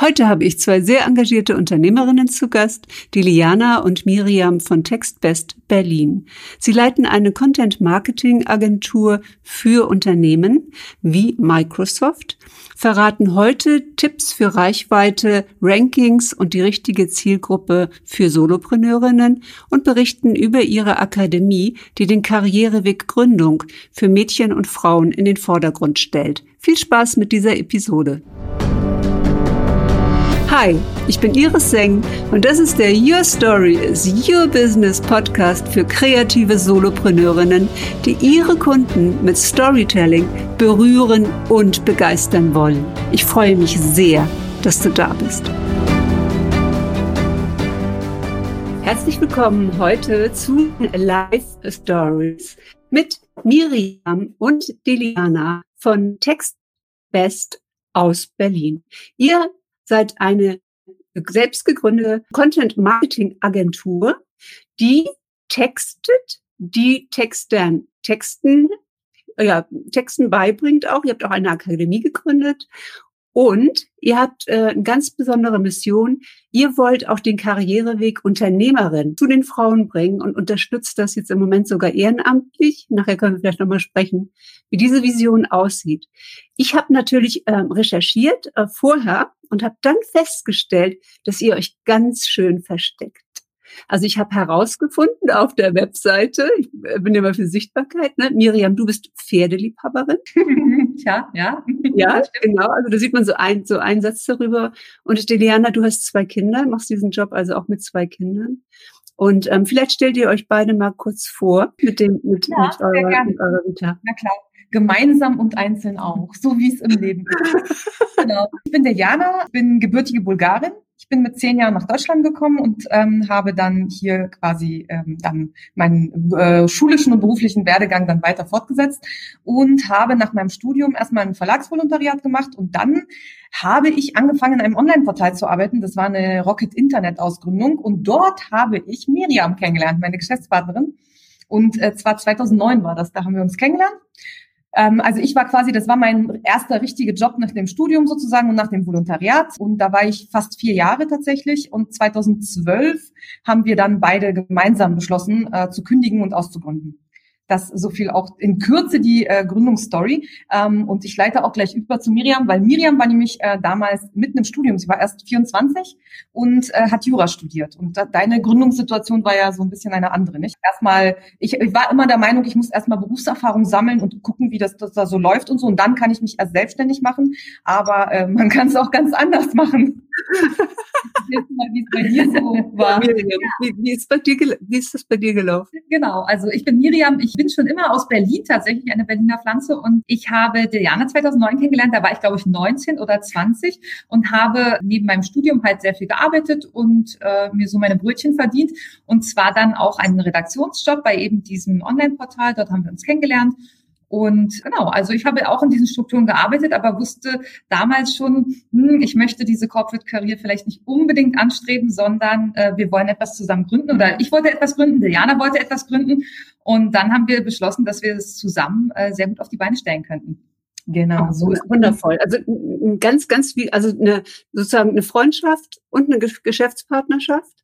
Heute habe ich zwei sehr engagierte Unternehmerinnen zu Gast, die Liana und Miriam von Textbest Berlin. Sie leiten eine Content-Marketing-Agentur für Unternehmen wie Microsoft, verraten heute Tipps für Reichweite, Rankings und die richtige Zielgruppe für Solopreneurinnen und berichten über ihre Akademie, die den Karriereweg Gründung für Mädchen und Frauen in den Vordergrund stellt. Viel Spaß mit dieser Episode. Hi, ich bin Iris Seng und das ist der Your Story is Your Business Podcast für kreative Solopreneurinnen, die ihre Kunden mit Storytelling berühren und begeistern wollen. Ich freue mich sehr, dass du da bist. Herzlich willkommen heute zu Live Stories mit Miriam und Deliana von Textbest aus Berlin. Ihr seid eine selbst gegründete Content-Marketing-Agentur, die textet, die Textern, Texten, ja, Texten beibringt auch. Ihr habt auch eine Akademie gegründet und ihr habt äh, eine ganz besondere Mission. Ihr wollt auch den Karriereweg Unternehmerin zu den Frauen bringen und unterstützt das jetzt im Moment sogar ehrenamtlich. Nachher können wir vielleicht nochmal sprechen, wie diese Vision aussieht. Ich habe natürlich äh, recherchiert äh, vorher und habe dann festgestellt, dass ihr euch ganz schön versteckt. Also ich habe herausgefunden auf der Webseite, ich äh, bin immer für Sichtbarkeit, ne? Miriam, du bist Pferdeliebhaberin. Tja, ja. Ja, genau. Also da sieht man so ein, so einen Satz darüber. Und Deliana, du hast zwei Kinder, machst diesen Job also auch mit zwei Kindern. Und ähm, vielleicht stellt ihr euch beide mal kurz vor mit dem mit, ja, mit, eurer, mit eurer Vita. Na klar gemeinsam und einzeln auch, so wie es im Leben ist. genau. Ich bin der Jana, bin gebürtige Bulgarin. Ich bin mit zehn Jahren nach Deutschland gekommen und ähm, habe dann hier quasi ähm, dann meinen äh, schulischen und beruflichen Werdegang dann weiter fortgesetzt und habe nach meinem Studium erstmal ein Verlagsvolontariat gemacht und dann habe ich angefangen, in einem Online-Portal zu arbeiten. Das war eine Rocket-Internet-Ausgründung und dort habe ich Miriam kennengelernt, meine Geschäftspartnerin. Und äh, zwar 2009 war das, da haben wir uns kennengelernt. Ähm, also ich war quasi, das war mein erster richtiger Job nach dem Studium sozusagen und nach dem Volontariat. Und da war ich fast vier Jahre tatsächlich. Und 2012 haben wir dann beide gemeinsam beschlossen, äh, zu kündigen und auszugründen. Das so viel auch in Kürze die äh, Gründungsstory. Ähm, und ich leite auch gleich über zu Miriam, weil Miriam war nämlich äh, damals mitten im Studium. Sie war erst 24 und äh, hat Jura studiert. Und da, deine Gründungssituation war ja so ein bisschen eine andere, nicht? Erstmal, ich, ich war immer der Meinung, ich muss erstmal Berufserfahrung sammeln und gucken, wie das, das da so läuft und so. Und dann kann ich mich erst selbstständig machen. Aber äh, man kann es auch ganz anders machen. Wie es bei dir so war. Miriam, wie, wie, ist bei dir, wie ist das bei dir gelaufen? Genau, also ich bin Miriam, ich bin schon immer aus Berlin, tatsächlich eine Berliner Pflanze. Und ich habe Diana 2009 kennengelernt, da war ich glaube ich 19 oder 20 und habe neben meinem Studium halt sehr viel gearbeitet und äh, mir so meine Brötchen verdient. Und zwar dann auch einen Redaktionsjob bei eben diesem Online-Portal, dort haben wir uns kennengelernt und genau, also ich habe auch in diesen Strukturen gearbeitet, aber wusste damals schon, hm, ich möchte diese Corporate Career vielleicht nicht unbedingt anstreben, sondern äh, wir wollen etwas zusammen gründen oder ich wollte etwas gründen, Diana wollte etwas gründen und dann haben wir beschlossen, dass wir es zusammen äh, sehr gut auf die Beine stellen könnten. Genau, so ist wundervoll. Also ganz, ganz wie, also eine sozusagen eine Freundschaft und eine Geschäftspartnerschaft.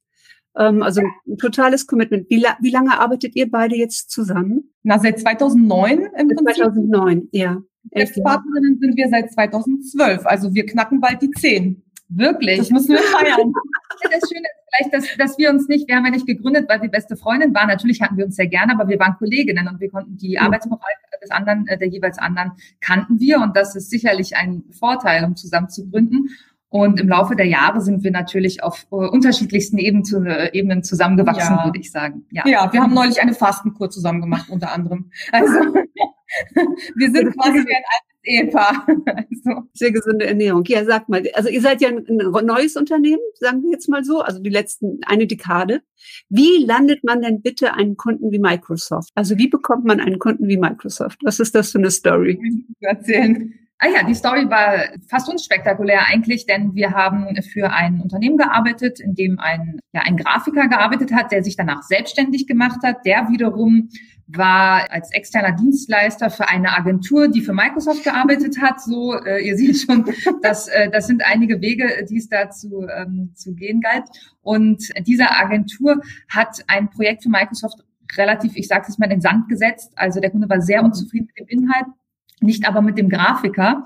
Ähm, also ein totales Commitment. Wie, wie lange arbeitet ihr beide jetzt zusammen? Na, seit 2009 im Prinzip. 2009, ja. Geschäftspartnerinnen sind wir seit 2012. Also wir knacken bald die 10. Wirklich. Das müssen wir feiern. das Schöne ist vielleicht, dass, dass wir uns nicht, wir haben ja nicht gegründet, weil wir beste Freundin waren. Natürlich hatten wir uns sehr gerne, aber wir waren Kolleginnen und wir konnten die. Arbeitsmoral des anderen, äh, der jeweils anderen kannten wir. Und das ist sicherlich ein Vorteil, um zusammen zu gründen. Und im Laufe der Jahre sind wir natürlich auf äh, unterschiedlichsten Eben zu, äh, Ebenen zusammengewachsen, ja. würde ich sagen. Ja. ja, wir haben neulich eine Fastenkur zusammen gemacht, unter anderem. Also wir sind quasi wie ein altes Ehepaar. Also. Sehr gesunde Ernährung. Ja, sag mal, also ihr seid ja ein neues Unternehmen, sagen wir jetzt mal so, also die letzten eine Dekade. Wie landet man denn bitte einen Kunden wie Microsoft? Also wie bekommt man einen Kunden wie Microsoft? Was ist das für eine Story? Erzählen. Ah ja, die Story war fast unspektakulär eigentlich, denn wir haben für ein Unternehmen gearbeitet, in dem ein, ja, ein Grafiker gearbeitet hat, der sich danach selbstständig gemacht hat, der wiederum war als externer Dienstleister für eine Agentur, die für Microsoft gearbeitet hat. So, äh, ihr seht schon, dass äh, das sind einige Wege, die es da zu, ähm, zu gehen galt. Und diese Agentur hat ein Projekt für Microsoft relativ, ich sage es mal, in den Sand gesetzt. Also der Kunde war sehr unzufrieden mit dem Inhalt nicht aber mit dem Grafiker.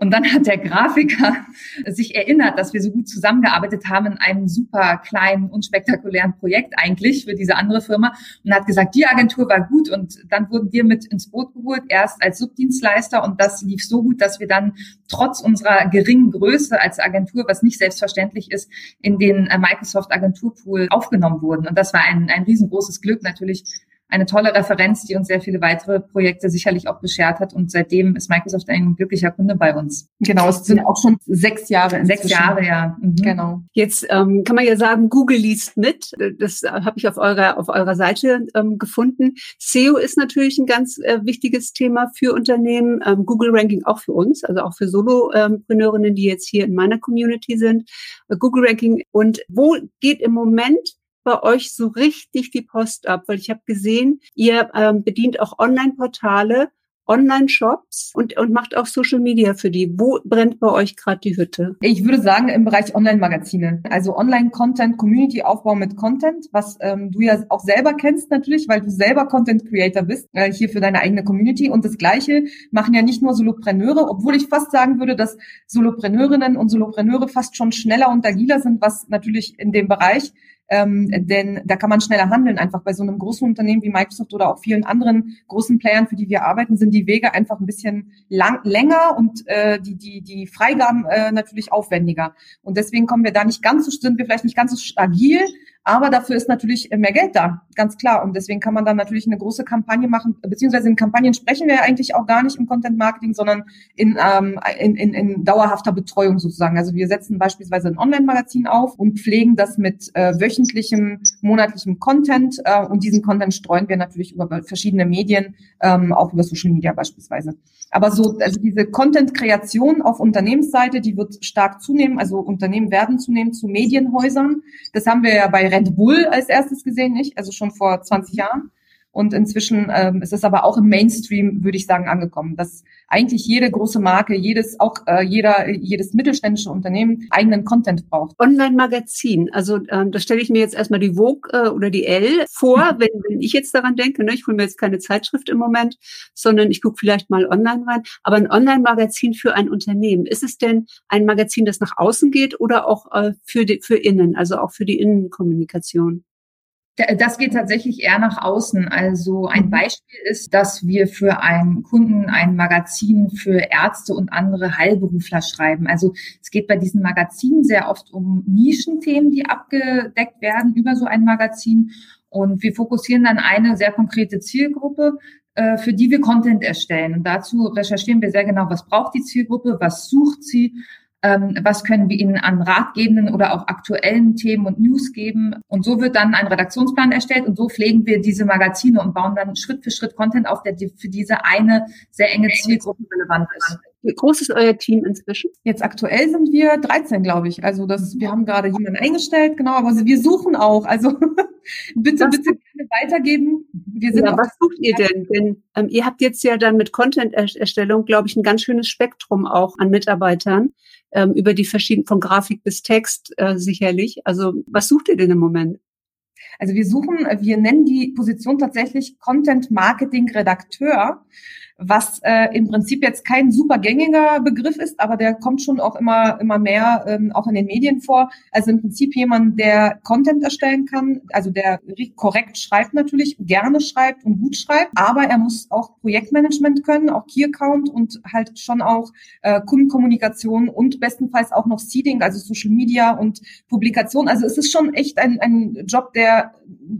Und dann hat der Grafiker sich erinnert, dass wir so gut zusammengearbeitet haben in einem super kleinen, unspektakulären Projekt eigentlich für diese andere Firma und hat gesagt, die Agentur war gut und dann wurden wir mit ins Boot geholt, erst als Subdienstleister und das lief so gut, dass wir dann trotz unserer geringen Größe als Agentur, was nicht selbstverständlich ist, in den äh, Microsoft Agenturpool aufgenommen wurden. Und das war ein, ein riesengroßes Glück natürlich eine tolle Referenz, die uns sehr viele weitere Projekte sicherlich auch beschert hat. Und seitdem ist Microsoft ein glücklicher Kunde bei uns. Genau, es sind auch schon sechs Jahre. Inzwischen. Sechs Jahre, ja. Mhm. Genau. Jetzt ähm, kann man ja sagen, Google liest mit. Das habe ich auf eurer auf eurer Seite ähm, gefunden. SEO ist natürlich ein ganz äh, wichtiges Thema für Unternehmen. Ähm, Google Ranking auch für uns, also auch für Solopreneurinnen, die jetzt hier in meiner Community sind. Äh, Google Ranking und wo geht im Moment bei euch so richtig die Post ab? Weil ich habe gesehen, ihr ähm, bedient auch Online-Portale, Online-Shops und, und macht auch Social Media für die. Wo brennt bei euch gerade die Hütte? Ich würde sagen im Bereich Online-Magazine. Also Online-Content, Community-Aufbau mit Content, was ähm, du ja auch selber kennst natürlich, weil du selber Content-Creator bist, äh, hier für deine eigene Community. Und das Gleiche machen ja nicht nur Solopreneure, obwohl ich fast sagen würde, dass Solopreneurinnen und Solopreneure fast schon schneller und agiler sind, was natürlich in dem Bereich ähm, denn da kann man schneller handeln. Einfach bei so einem großen Unternehmen wie Microsoft oder auch vielen anderen großen Playern, für die wir arbeiten, sind die Wege einfach ein bisschen lang, länger und äh, die, die, die Freigaben äh, natürlich aufwendiger. Und deswegen kommen wir da nicht ganz so, sind wir vielleicht nicht ganz so agil, aber dafür ist natürlich mehr Geld da, ganz klar. Und deswegen kann man dann natürlich eine große Kampagne machen, beziehungsweise in Kampagnen sprechen wir ja eigentlich auch gar nicht im Content Marketing, sondern in, ähm, in, in, in dauerhafter Betreuung sozusagen. Also wir setzen beispielsweise ein Online-Magazin auf und pflegen das mit äh, wöchentlichem, monatlichem Content. Äh, und diesen Content streuen wir natürlich über verschiedene Medien, ähm, auch über Social Media beispielsweise. Aber so, also diese Content-Kreation auf Unternehmensseite, die wird stark zunehmen. Also Unternehmen werden zunehmen zu Medienhäusern. Das haben wir ja bei Red Bull als erstes gesehen, nicht? Also schon vor 20 Jahren. Und inzwischen ähm, ist es aber auch im Mainstream, würde ich sagen, angekommen, dass eigentlich jede große Marke, jedes auch äh, jeder jedes mittelständische Unternehmen eigenen Content braucht. Online-Magazin, also ähm, da stelle ich mir jetzt erstmal die Vogue äh, oder die L vor, mhm. wenn, wenn ich jetzt daran denke. Ne, ich hole mir jetzt keine Zeitschrift im Moment, sondern ich gucke vielleicht mal online rein. Aber ein Online-Magazin für ein Unternehmen, ist es denn ein Magazin, das nach außen geht oder auch äh, für die, für innen, also auch für die Innenkommunikation? Das geht tatsächlich eher nach außen. Also ein mhm. Beispiel ist, dass wir für einen Kunden ein Magazin für Ärzte und andere Heilberufler schreiben. Also es geht bei diesen Magazinen sehr oft um Nischenthemen, die abgedeckt werden über so ein Magazin. Und wir fokussieren dann eine sehr konkrete Zielgruppe, äh, für die wir Content erstellen. Und dazu recherchieren wir sehr genau, was braucht die Zielgruppe, was sucht sie, ähm, was können wir ihnen an ratgebenden oder auch aktuellen Themen und News geben. Und so wird dann ein Redaktionsplan erstellt und so pflegen wir diese Magazine und bauen dann Schritt für Schritt Content auf, der für diese eine sehr enge Zielgruppe relevant ist. Wie groß ist euer Team inzwischen? Jetzt aktuell sind wir 13, glaube ich. Also das, wir haben gerade jemanden eingestellt, genau, aber wir suchen auch. Also bitte, was bitte gerne weitergeben. Wir sind ja, was sucht ihr denn? Denn ähm, ihr habt jetzt ja dann mit Content-Erstellung, glaube ich, ein ganz schönes Spektrum auch an Mitarbeitern ähm, über die verschiedenen, von Grafik bis Text äh, sicherlich. Also was sucht ihr denn im Moment? Also wir suchen, wir nennen die Position tatsächlich Content Marketing Redakteur was äh, im Prinzip jetzt kein super gängiger Begriff ist, aber der kommt schon auch immer immer mehr ähm, auch in den Medien vor. Also im Prinzip jemand, der Content erstellen kann, also der korrekt schreibt natürlich, gerne schreibt und gut schreibt, aber er muss auch Projektmanagement können, auch Key Account und halt schon auch äh, Kundenkommunikation und bestenfalls auch noch Seeding, also Social Media und Publikation. Also es ist schon echt ein, ein Job, der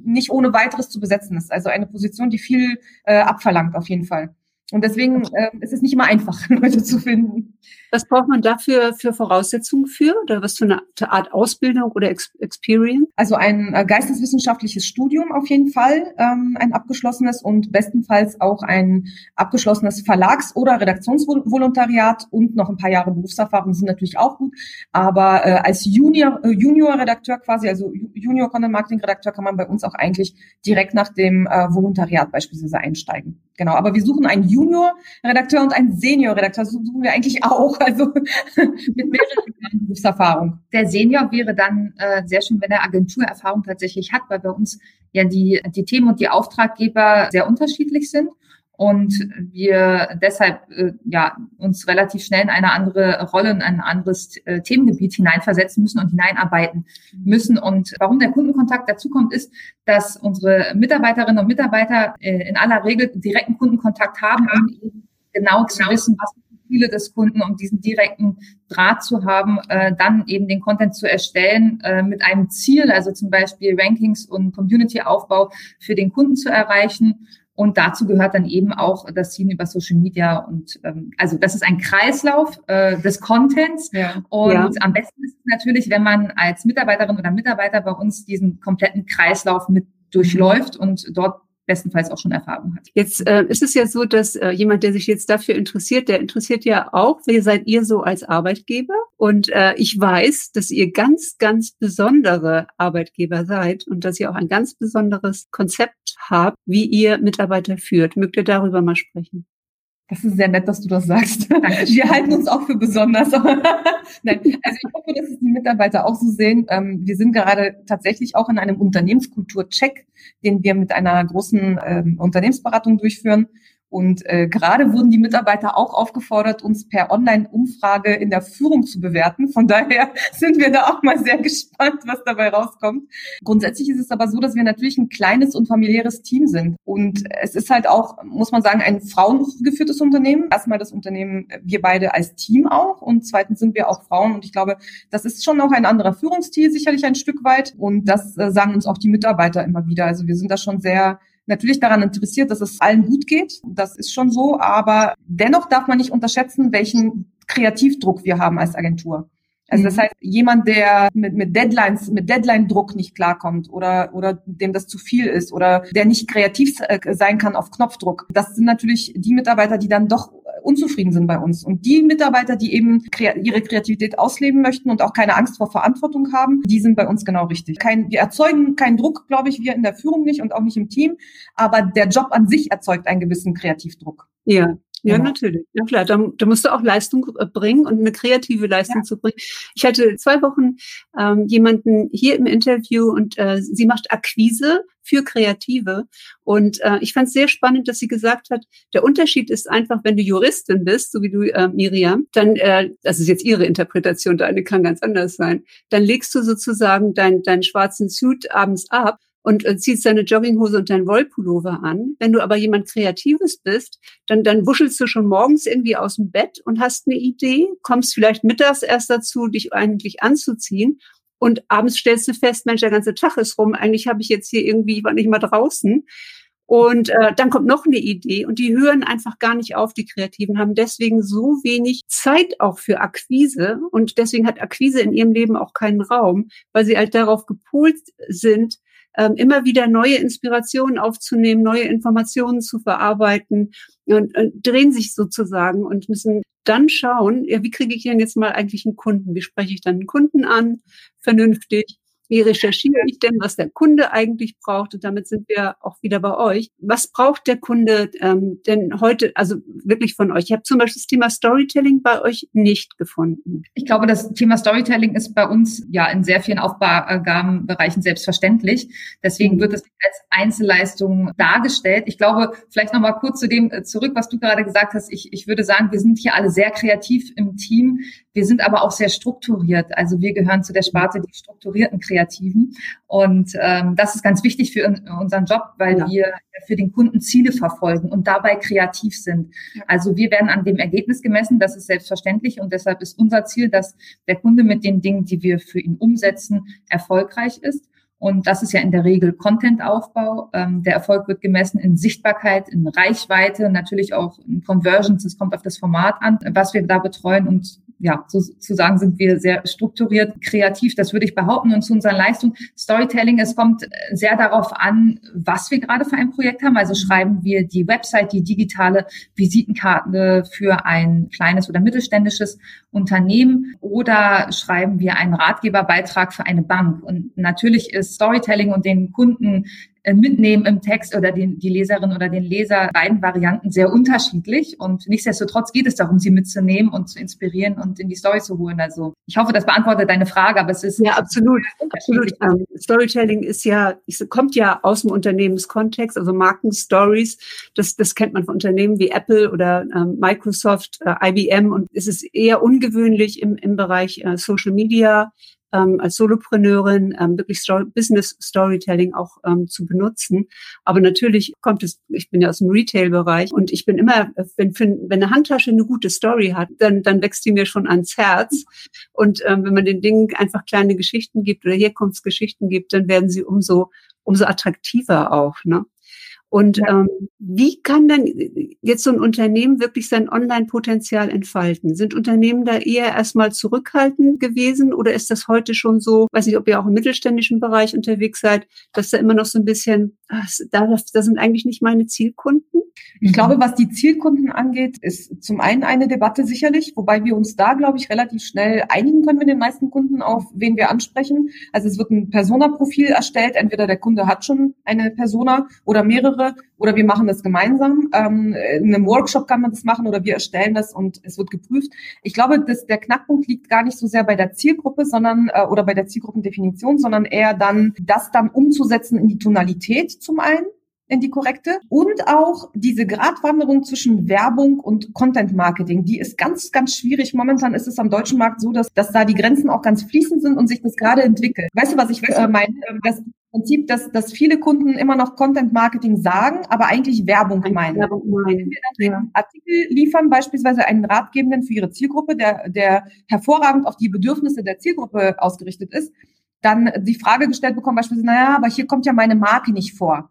nicht ohne weiteres zu besetzen ist. Also eine Position, die viel äh, abverlangt auf jeden Fall. Und deswegen äh, ist es nicht immer einfach, Leute zu finden. Was braucht man dafür für Voraussetzungen für? Oder was für eine Art Ausbildung oder Ex Experience? Also ein äh, geisteswissenschaftliches Studium auf jeden Fall, ähm, ein abgeschlossenes und bestenfalls auch ein abgeschlossenes Verlags- oder Redaktionsvolontariat und noch ein paar Jahre Berufserfahrung sind natürlich auch gut. Aber äh, als Junior, äh, Junior-Redakteur quasi, also Junior Content Marketing Redakteur kann man bei uns auch eigentlich direkt nach dem äh, Volontariat beispielsweise einsteigen. Genau, aber wir suchen einen Junior-Redakteur und einen Senior-Redakteur, suchen wir eigentlich auch, also mit mehreren Jahren Berufserfahrung. Der Senior wäre dann äh, sehr schön, wenn er Agenturerfahrung tatsächlich hat, weil bei uns ja die, die Themen und die Auftraggeber sehr unterschiedlich sind und wir deshalb äh, ja uns relativ schnell in eine andere Rolle, in ein anderes äh, Themengebiet hineinversetzen müssen und hineinarbeiten müssen. Und warum der Kundenkontakt dazu kommt, ist, dass unsere Mitarbeiterinnen und Mitarbeiter äh, in aller Regel direkten Kundenkontakt haben, um eben genau zu genau. wissen, was die Ziele des Kunden, um diesen direkten Draht zu haben, äh, dann eben den Content zu erstellen äh, mit einem Ziel, also zum Beispiel Rankings und Community-Aufbau für den Kunden zu erreichen und dazu gehört dann eben auch das Ziehen über Social Media und ähm, also das ist ein Kreislauf äh, des Contents. Ja. Und ja. am besten ist es natürlich, wenn man als Mitarbeiterin oder Mitarbeiter bei uns diesen kompletten Kreislauf mit durchläuft und dort bestenfalls auch schon Erfahrung hat. Jetzt äh, ist es ja so, dass äh, jemand, der sich jetzt dafür interessiert, der interessiert ja auch, wer seid ihr so als Arbeitgeber? Und äh, ich weiß, dass ihr ganz, ganz besondere Arbeitgeber seid und dass ihr auch ein ganz besonderes Konzept habt, wie ihr Mitarbeiter führt. Mögt ihr darüber mal sprechen? Das ist sehr nett, dass du das sagst. Wir halten uns auch für besonders. Nein, also ich hoffe, dass es die Mitarbeiter auch so sehen. Ähm, wir sind gerade tatsächlich auch in einem Unternehmenskultur-Check, den wir mit einer großen ähm, Unternehmensberatung durchführen. Und äh, gerade wurden die Mitarbeiter auch aufgefordert, uns per Online-Umfrage in der Führung zu bewerten. Von daher sind wir da auch mal sehr gespannt, was dabei rauskommt. Grundsätzlich ist es aber so, dass wir natürlich ein kleines und familiäres Team sind. Und es ist halt auch, muss man sagen, ein frauengeführtes Unternehmen. Erstmal das Unternehmen, wir beide als Team auch. Und zweitens sind wir auch Frauen. Und ich glaube, das ist schon auch ein anderer Führungsstil, sicherlich ein Stück weit. Und das äh, sagen uns auch die Mitarbeiter immer wieder. Also wir sind da schon sehr natürlich daran interessiert, dass es allen gut geht. Das ist schon so. Aber dennoch darf man nicht unterschätzen, welchen Kreativdruck wir haben als Agentur. Also das mhm. heißt, jemand, der mit, mit Deadlines, mit Deadline-Druck nicht klarkommt oder, oder dem das zu viel ist oder der nicht kreativ äh, sein kann auf Knopfdruck, das sind natürlich die Mitarbeiter, die dann doch unzufrieden sind bei uns. Und die Mitarbeiter, die eben ihre Kreativität ausleben möchten und auch keine Angst vor Verantwortung haben, die sind bei uns genau richtig. Kein, wir erzeugen keinen Druck, glaube ich, wir in der Führung nicht und auch nicht im Team, aber der Job an sich erzeugt einen gewissen Kreativdruck. Ja, ja, genau. natürlich. Ja klar, da, da musst du auch Leistung äh, bringen und eine kreative Leistung ja. zu bringen. Ich hatte zwei Wochen ähm, jemanden hier im Interview und äh, sie macht Akquise für Kreative. Und äh, ich fand es sehr spannend, dass sie gesagt hat, der Unterschied ist einfach, wenn du Juristin bist, so wie du, äh, Miriam, dann, äh, das ist jetzt ihre Interpretation, deine kann ganz anders sein, dann legst du sozusagen dein, deinen schwarzen Suit abends ab und äh, ziehst deine Jogginghose und dein Wollpullover an. Wenn du aber jemand Kreatives bist, dann, dann wuschelst du schon morgens irgendwie aus dem Bett und hast eine Idee, kommst vielleicht mittags erst dazu, dich eigentlich anzuziehen. Und abends stellst du fest, Mensch, der ganze Tag ist rum. Eigentlich habe ich jetzt hier irgendwie, ich war nicht mal draußen. Und äh, dann kommt noch eine Idee und die hören einfach gar nicht auf, die Kreativen, haben deswegen so wenig Zeit auch für Akquise und deswegen hat Akquise in ihrem Leben auch keinen Raum, weil sie halt darauf gepolt sind, ähm, immer wieder neue Inspirationen aufzunehmen, neue Informationen zu verarbeiten und, und drehen sich sozusagen und müssen dann schauen, ja, wie kriege ich denn jetzt mal eigentlich einen Kunden? Wie spreche ich dann einen Kunden an? Vernünftig. Wie recherchiere ich denn, was der Kunde eigentlich braucht? Und damit sind wir auch wieder bei euch. Was braucht der Kunde ähm, denn heute, also wirklich von euch? Ich habe zum Beispiel das Thema Storytelling bei euch nicht gefunden. Ich glaube, das Thema Storytelling ist bei uns ja in sehr vielen Aufgabenbereichen selbstverständlich. Deswegen wird es als Einzelleistung dargestellt. Ich glaube, vielleicht noch mal kurz zu dem äh, zurück, was du gerade gesagt hast. Ich, ich würde sagen, wir sind hier alle sehr kreativ im Team. Wir sind aber auch sehr strukturiert. Also wir gehören zu der Sparte die strukturierten Kreativen. Und ähm, das ist ganz wichtig für unseren Job, weil ja. wir für den Kunden Ziele verfolgen und dabei kreativ sind. Also wir werden an dem Ergebnis gemessen, das ist selbstverständlich. Und deshalb ist unser Ziel, dass der Kunde mit den Dingen, die wir für ihn umsetzen, erfolgreich ist. Und das ist ja in der Regel Content-Aufbau. Ähm, der Erfolg wird gemessen in Sichtbarkeit, in Reichweite, natürlich auch in Conversions. Es kommt auf das Format an, was wir da betreuen. Und ja, sozusagen sind wir sehr strukturiert, kreativ, das würde ich behaupten. Und zu unserer Leistung Storytelling, es kommt sehr darauf an, was wir gerade für ein Projekt haben. Also schreiben wir die Website, die digitale Visitenkarte für ein kleines oder mittelständisches Unternehmen oder schreiben wir einen Ratgeberbeitrag für eine Bank. Und natürlich ist Storytelling und den Kunden äh, mitnehmen im Text oder den, die Leserin oder den Leser beiden Varianten sehr unterschiedlich. Und nichtsdestotrotz geht es darum, sie mitzunehmen und zu inspirieren und in die Story zu holen. Also ich hoffe, das beantwortet deine Frage, aber es ist ja absolut. absolut. Um, ähm, Storytelling ist ja, kommt ja aus dem Unternehmenskontext, also Markenstories. Das, das kennt man von Unternehmen wie Apple oder ähm, Microsoft, äh, IBM und es ist eher ungewöhnlich im, im Bereich äh, Social Media ähm, als Solopreneurin ähm, wirklich Story, Business Storytelling auch ähm, zu benutzen. Aber natürlich kommt es, ich bin ja aus dem Retail-Bereich und ich bin immer, wenn, wenn eine Handtasche eine gute Story hat, dann, dann wächst die mir schon ans Herz. Und ähm, wenn man den Dingen einfach kleine Geschichten gibt oder Herkunftsgeschichten gibt, dann werden sie umso umso attraktiver auch. Ne? Und ja. ähm, wie kann dann jetzt so ein Unternehmen wirklich sein Online-Potenzial entfalten? Sind Unternehmen da eher erstmal zurückhaltend gewesen oder ist das heute schon so, weiß nicht, ob ihr auch im mittelständischen Bereich unterwegs seid, dass da immer noch so ein bisschen, ach, da, da sind eigentlich nicht meine Zielkunden? Ich glaube, was die Zielkunden angeht, ist zum einen eine Debatte sicherlich, wobei wir uns da, glaube ich, relativ schnell einigen können mit den meisten Kunden, auf wen wir ansprechen. Also es wird ein Persona-Profil erstellt. Entweder der Kunde hat schon eine Persona oder mehrere oder wir machen das gemeinsam. Ähm, in einem Workshop kann man das machen oder wir erstellen das und es wird geprüft. Ich glaube, dass der Knackpunkt liegt gar nicht so sehr bei der Zielgruppe, sondern äh, oder bei der Zielgruppendefinition, sondern eher dann, das dann umzusetzen in die Tonalität zum einen in die korrekte. Und auch diese Gratwanderung zwischen Werbung und Content Marketing, die ist ganz, ganz schwierig. Momentan ist es am deutschen Markt so, dass, dass da die Grenzen auch ganz fließend sind und sich das gerade entwickelt. Weißt du, was ich äh, meine? Das Prinzip, dass, dass viele Kunden immer noch Content Marketing sagen, aber eigentlich Werbung meinen. Werbung meinen. Wenn wir dann Artikel liefern, beispielsweise einen Ratgebenden für ihre Zielgruppe, der, der hervorragend auf die Bedürfnisse der Zielgruppe ausgerichtet ist, dann die Frage gestellt bekommen, beispielsweise, naja, aber hier kommt ja meine Marke nicht vor.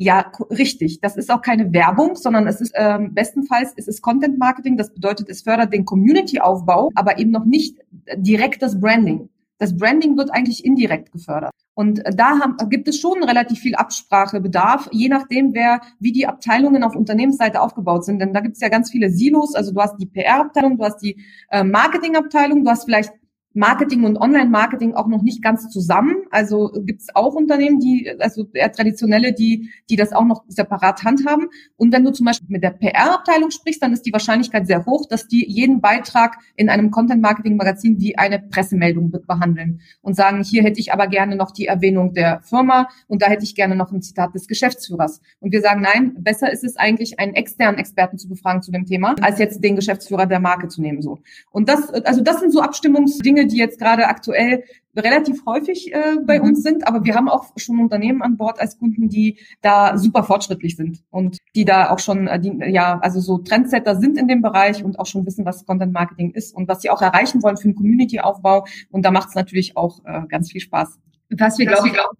Ja, richtig. Das ist auch keine Werbung, sondern es ist ähm, bestenfalls es ist Content Marketing. Das bedeutet, es fördert den Community-Aufbau, aber eben noch nicht direkt das Branding. Das Branding wird eigentlich indirekt gefördert. Und da haben, gibt es schon relativ viel Absprachebedarf, je nachdem, wer, wie die Abteilungen auf Unternehmensseite aufgebaut sind. Denn da gibt es ja ganz viele Silos. Also du hast die PR-Abteilung, du hast die äh, Marketing-Abteilung, du hast vielleicht Marketing und Online-Marketing auch noch nicht ganz zusammen. Also gibt es auch Unternehmen, die, also eher traditionelle, die, die das auch noch separat handhaben. Und wenn du zum Beispiel mit der PR-Abteilung sprichst, dann ist die Wahrscheinlichkeit sehr hoch, dass die jeden Beitrag in einem Content-Marketing-Magazin wie eine Pressemeldung behandeln und sagen, hier hätte ich aber gerne noch die Erwähnung der Firma und da hätte ich gerne noch ein Zitat des Geschäftsführers. Und wir sagen, nein, besser ist es eigentlich, einen externen Experten zu befragen zu dem Thema, als jetzt den Geschäftsführer der Marke zu nehmen, so. Und das, also das sind so Abstimmungsdinge, Dinge, die jetzt gerade aktuell relativ häufig äh, bei mhm. uns sind, aber wir haben auch schon Unternehmen an Bord als Kunden, die da super fortschrittlich sind und die da auch schon, äh, die, ja, also so Trendsetter sind in dem Bereich und auch schon wissen, was Content Marketing ist und was sie auch erreichen wollen für einen Community-Aufbau. Und da macht es natürlich auch äh, ganz viel Spaß. Was wir, glaube ich, auch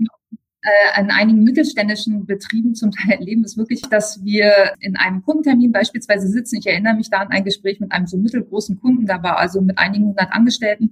an einigen mittelständischen Betrieben zum Teil erleben, ist wirklich, dass wir in einem Kundentermin beispielsweise sitzen. Ich erinnere mich da an ein Gespräch mit einem so mittelgroßen Kunden, da war also mit einigen hundert Angestellten.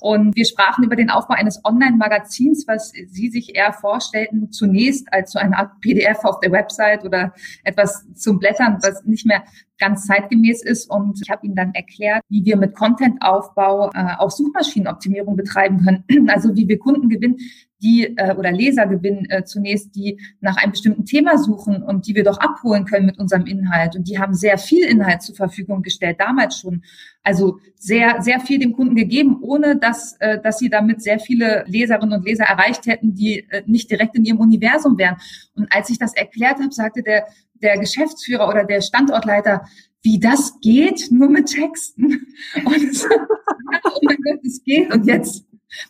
Und wir sprachen über den Aufbau eines Online-Magazins, was Sie sich eher vorstellten, zunächst als so eine Art PDF auf der Website oder etwas zum Blättern, was nicht mehr ganz zeitgemäß ist. Und ich habe Ihnen dann erklärt, wie wir mit Content-Aufbau äh, auch Suchmaschinenoptimierung betreiben können. Also wie wir Kunden gewinnen, die äh, oder Leser gewinnen äh, zunächst, die nach einem bestimmten Thema suchen und die wir doch abholen können mit unserem Inhalt. Und die haben sehr viel Inhalt zur Verfügung gestellt, damals schon. Also sehr, sehr viel dem Kunden gegeben, ohne dass, äh, dass sie damit sehr viele Leserinnen und Leser erreicht hätten, die äh, nicht direkt in ihrem Universum wären. Und als ich das erklärt habe, sagte der, der Geschäftsführer oder der Standortleiter, wie das geht, nur mit Texten. Und es, oh mein Gott, es geht. Und jetzt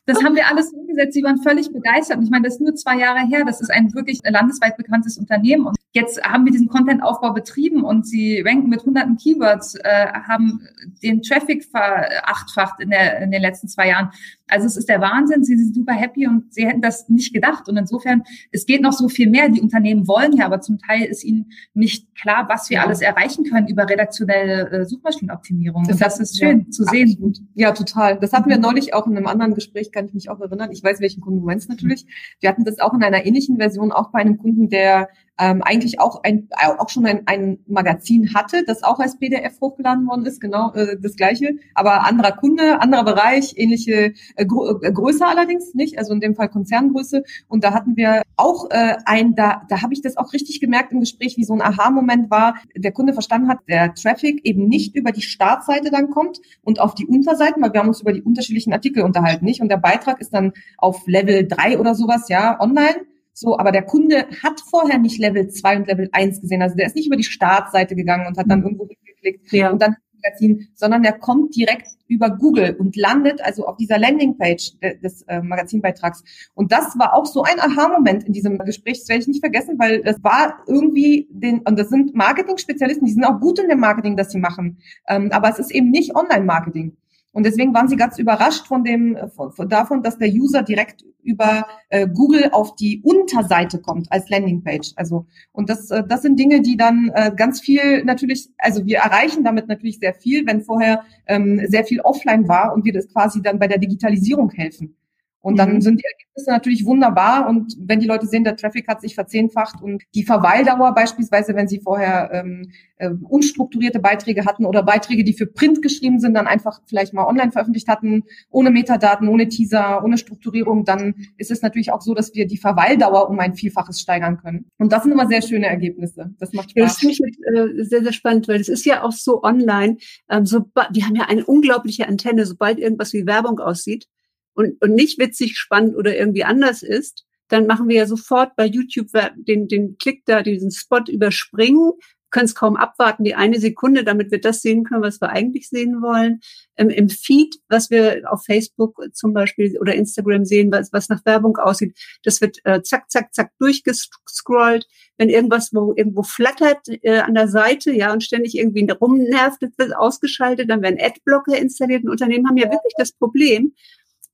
Das haben wir alles umgesetzt. Sie waren völlig begeistert. Und ich meine, das ist nur zwei Jahre her. Das ist ein wirklich landesweit bekanntes Unternehmen. Und jetzt haben wir diesen Content-Aufbau betrieben und sie ranken mit hunderten Keywords, äh, haben den Traffic verachtfacht in, der, in den letzten zwei Jahren. Also es ist der Wahnsinn. Sie sind super happy und sie hätten das nicht gedacht. Und insofern, es geht noch so viel mehr. Die Unternehmen wollen ja, aber zum Teil ist ihnen nicht klar, was wir ja. alles erreichen können über redaktionelle äh, Suchmaschinenoptimierung. Das, und das ist schön ja, zu sehen. Absolut. Ja, total. Das hatten wir neulich auch in einem anderen Gespräch, kann ich mich auch erinnern. Ich weiß, welchen Kunden du meinst natürlich. Wir hatten das auch in einer ähnlichen Version, auch bei einem Kunden, der ähm, eigentlich auch ein auch schon ein, ein Magazin hatte, das auch als PDF hochgeladen worden ist, genau äh, das gleiche, aber anderer Kunde, anderer Bereich, ähnliche äh, Gro äh, Größe allerdings nicht, also in dem Fall Konzerngröße. Und da hatten wir auch äh, ein, da da habe ich das auch richtig gemerkt im Gespräch, wie so ein Aha-Moment war. Der Kunde verstanden hat, der Traffic eben nicht über die Startseite dann kommt und auf die Unterseiten, weil wir haben uns über die unterschiedlichen Artikel unterhalten, nicht? Und der Beitrag ist dann auf Level 3 oder sowas, ja, online so, aber der Kunde hat vorher nicht Level 2 und Level 1 gesehen. Also der ist nicht über die Startseite gegangen und hat dann mhm. irgendwo geklickt ja. und dann Magazin, sondern der kommt direkt über Google und landet also auf dieser Landingpage des äh, Magazinbeitrags. Und das war auch so ein Aha-Moment in diesem Gespräch, das werde ich nicht vergessen, weil das war irgendwie den, und das sind Marketing-Spezialisten, die sind auch gut in dem Marketing, das sie machen. Ähm, aber es ist eben nicht Online-Marketing. Und deswegen waren sie ganz überrascht von dem, von, von davon, dass der User direkt über äh, Google auf die Unterseite kommt als Landingpage. Also und das, äh, das sind Dinge, die dann äh, ganz viel natürlich, also wir erreichen damit natürlich sehr viel, wenn vorher ähm, sehr viel offline war und wir das quasi dann bei der Digitalisierung helfen. Und dann mhm. sind die Ergebnisse natürlich wunderbar. Und wenn die Leute sehen, der Traffic hat sich verzehnfacht und die Verweildauer beispielsweise, wenn sie vorher ähm, äh, unstrukturierte Beiträge hatten oder Beiträge, die für Print geschrieben sind, dann einfach vielleicht mal online veröffentlicht hatten, ohne Metadaten, ohne Teaser, ohne Strukturierung, dann ist es natürlich auch so, dass wir die Verweildauer um ein Vielfaches steigern können. Und das sind immer sehr schöne Ergebnisse. Das macht Spaß. Ja, das finde ich äh, sehr, sehr spannend, weil es ist ja auch so online. Ähm, so, wir haben ja eine unglaubliche Antenne, sobald irgendwas wie Werbung aussieht und, und nicht witzig, spannend oder irgendwie anders ist, dann machen wir ja sofort bei YouTube den, den Klick da, diesen Spot überspringen, können es kaum abwarten, die eine Sekunde, damit wir das sehen können, was wir eigentlich sehen wollen. Ähm, Im Feed, was wir auf Facebook zum Beispiel oder Instagram sehen, was, was nach Werbung aussieht, das wird äh, zack, zack, zack durchgescrollt. Wenn irgendwas wo irgendwo flattert äh, an der Seite, ja, und ständig irgendwie rumnervt, wird ausgeschaltet, dann werden Adblocker installiert. Und Unternehmen haben ja wirklich das Problem,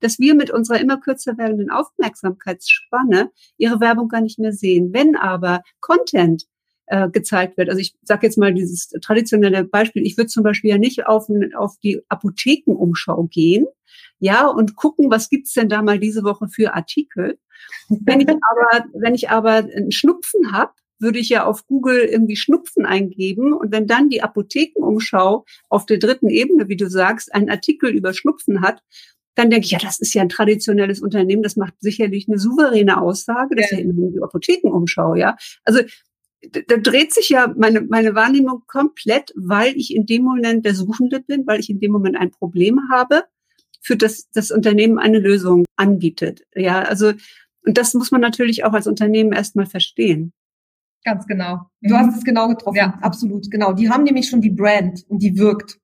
dass wir mit unserer immer kürzer werdenden Aufmerksamkeitsspanne ihre Werbung gar nicht mehr sehen. Wenn aber Content äh, gezeigt wird. Also ich sage jetzt mal dieses traditionelle Beispiel. Ich würde zum Beispiel ja nicht auf, auf die Apothekenumschau gehen, ja, und gucken, was gibt's denn da mal diese Woche für Artikel. Wenn ich aber, wenn ich aber einen Schnupfen habe, würde ich ja auf Google irgendwie Schnupfen eingeben und wenn dann die Apothekenumschau auf der dritten Ebene, wie du sagst, einen Artikel über Schnupfen hat, dann denke ich, ja, das ist ja ein traditionelles Unternehmen, das macht sicherlich eine souveräne Aussage, das ja. ist ja in die Apothekenumschau, ja. Also da dreht sich ja meine, meine Wahrnehmung komplett, weil ich in dem Moment der Suchende bin, weil ich in dem Moment ein Problem habe, für das das Unternehmen eine Lösung anbietet. Ja, also, und das muss man natürlich auch als Unternehmen erstmal verstehen. Ganz genau. Du mhm. hast es genau getroffen. Ja, absolut. Genau. Die haben nämlich schon die Brand und die wirkt.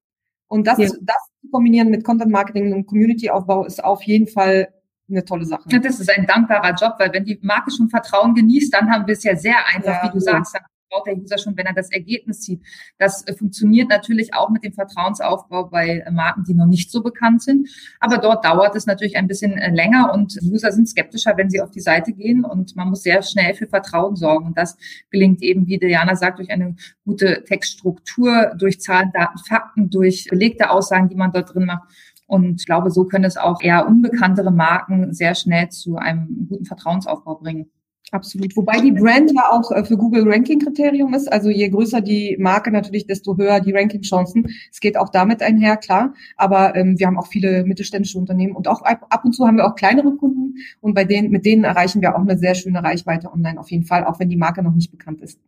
Und das, ja. das zu kombinieren mit Content Marketing und Community Aufbau ist auf jeden Fall eine tolle Sache. Das ist ein dankbarer Job, weil wenn die Marke schon Vertrauen genießt, dann haben wir es ja sehr einfach, ja, wie du ja. sagst. Dann vertraut der User schon, wenn er das Ergebnis sieht. Das äh, funktioniert natürlich auch mit dem Vertrauensaufbau bei äh, Marken, die noch nicht so bekannt sind. Aber dort dauert es natürlich ein bisschen äh, länger und User sind skeptischer, wenn sie auf die Seite gehen und man muss sehr schnell für Vertrauen sorgen. Und das gelingt eben, wie Diana sagt, durch eine gute Textstruktur, durch Zahlen, Daten, Fakten, durch belegte Aussagen, die man dort drin macht. Und ich glaube, so können es auch eher unbekanntere Marken sehr schnell zu einem guten Vertrauensaufbau bringen. Absolut. Wobei die Brand ja auch äh, für Google Ranking-Kriterium ist. Also je größer die Marke natürlich, desto höher die Ranking-Chancen. Es geht auch damit einher, klar. Aber ähm, wir haben auch viele mittelständische Unternehmen und auch ab und zu haben wir auch kleinere Kunden und bei denen, mit denen erreichen wir auch eine sehr schöne Reichweite online auf jeden Fall, auch wenn die Marke noch nicht bekannt ist.